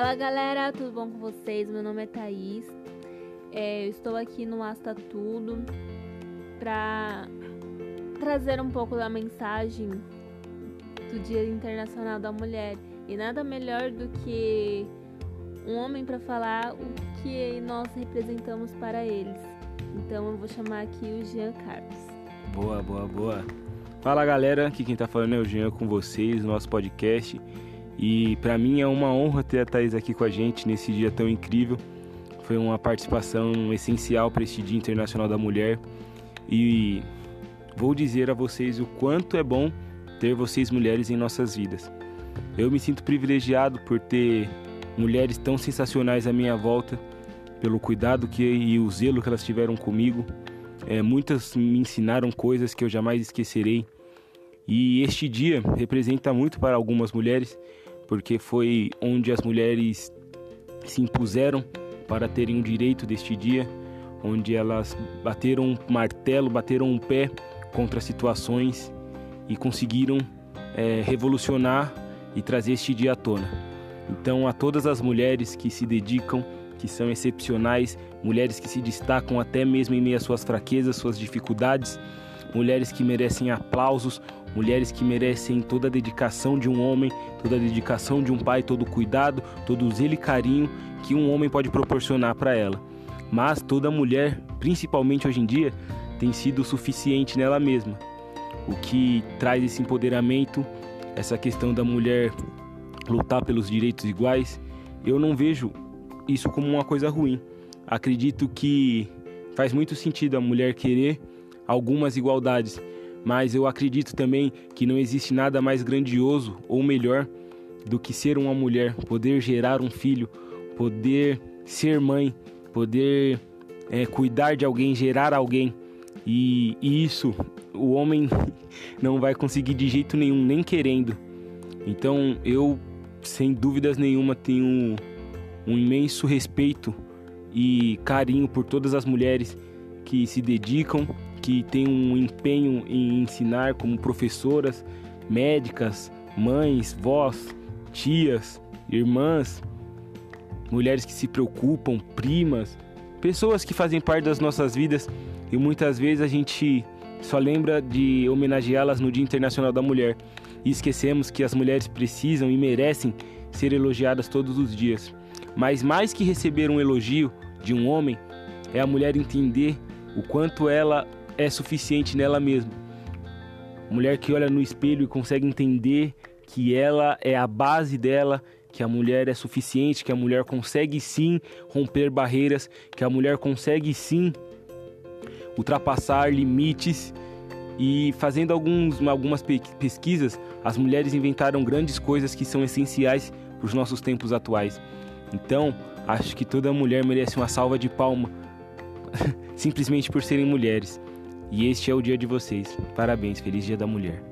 Fala galera, tudo bom com vocês? Meu nome é Thaís. É, eu estou aqui no Asta Tudo para trazer um pouco da mensagem do Dia Internacional da Mulher. E nada melhor do que um homem para falar o que nós representamos para eles. Então eu vou chamar aqui o Jean Carlos. Boa, boa, boa. Fala galera, aqui quem tá falando é o Jean com vocês, no nosso podcast. E para mim é uma honra ter a Thaís aqui com a gente nesse dia tão incrível. Foi uma participação essencial para este Dia Internacional da Mulher. E vou dizer a vocês o quanto é bom ter vocês mulheres em nossas vidas. Eu me sinto privilegiado por ter mulheres tão sensacionais à minha volta, pelo cuidado que e o zelo que elas tiveram comigo. É, muitas me ensinaram coisas que eu jamais esquecerei. E este dia representa muito para algumas mulheres porque foi onde as mulheres se impuseram para terem o direito deste dia, onde elas bateram um martelo, bateram um pé contra situações e conseguiram é, revolucionar e trazer este dia à tona. Então, a todas as mulheres que se dedicam, que são excepcionais, mulheres que se destacam até mesmo em meio às suas fraquezas, suas dificuldades, mulheres que merecem aplausos, mulheres que merecem toda a dedicação de um homem, toda a dedicação de um pai, todo o cuidado, todo o zelo e carinho que um homem pode proporcionar para ela. Mas toda mulher, principalmente hoje em dia, tem sido suficiente nela mesma. O que traz esse empoderamento, essa questão da mulher lutar pelos direitos iguais, eu não vejo isso como uma coisa ruim. Acredito que faz muito sentido a mulher querer algumas igualdades, mas eu acredito também que não existe nada mais grandioso ou melhor do que ser uma mulher, poder gerar um filho, poder ser mãe, poder é, cuidar de alguém, gerar alguém. E, e isso o homem não vai conseguir de jeito nenhum, nem querendo. Então eu, sem dúvidas nenhuma, tenho um, um imenso respeito e carinho por todas as mulheres que se dedicam que têm um empenho em ensinar, como professoras, médicas, mães, vós, tias, irmãs, mulheres que se preocupam, primas, pessoas que fazem parte das nossas vidas e muitas vezes a gente só lembra de homenageá-las no Dia Internacional da Mulher e esquecemos que as mulheres precisam e merecem ser elogiadas todos os dias. Mas mais que receber um elogio de um homem, é a mulher entender o quanto ela é suficiente nela mesma. Mulher que olha no espelho e consegue entender que ela é a base dela, que a mulher é suficiente, que a mulher consegue sim romper barreiras, que a mulher consegue sim ultrapassar limites. E fazendo alguns, algumas pesquisas, as mulheres inventaram grandes coisas que são essenciais para os nossos tempos atuais. Então, acho que toda mulher merece uma salva de palma, simplesmente por serem mulheres. E este é o dia de vocês. Parabéns, feliz Dia da Mulher.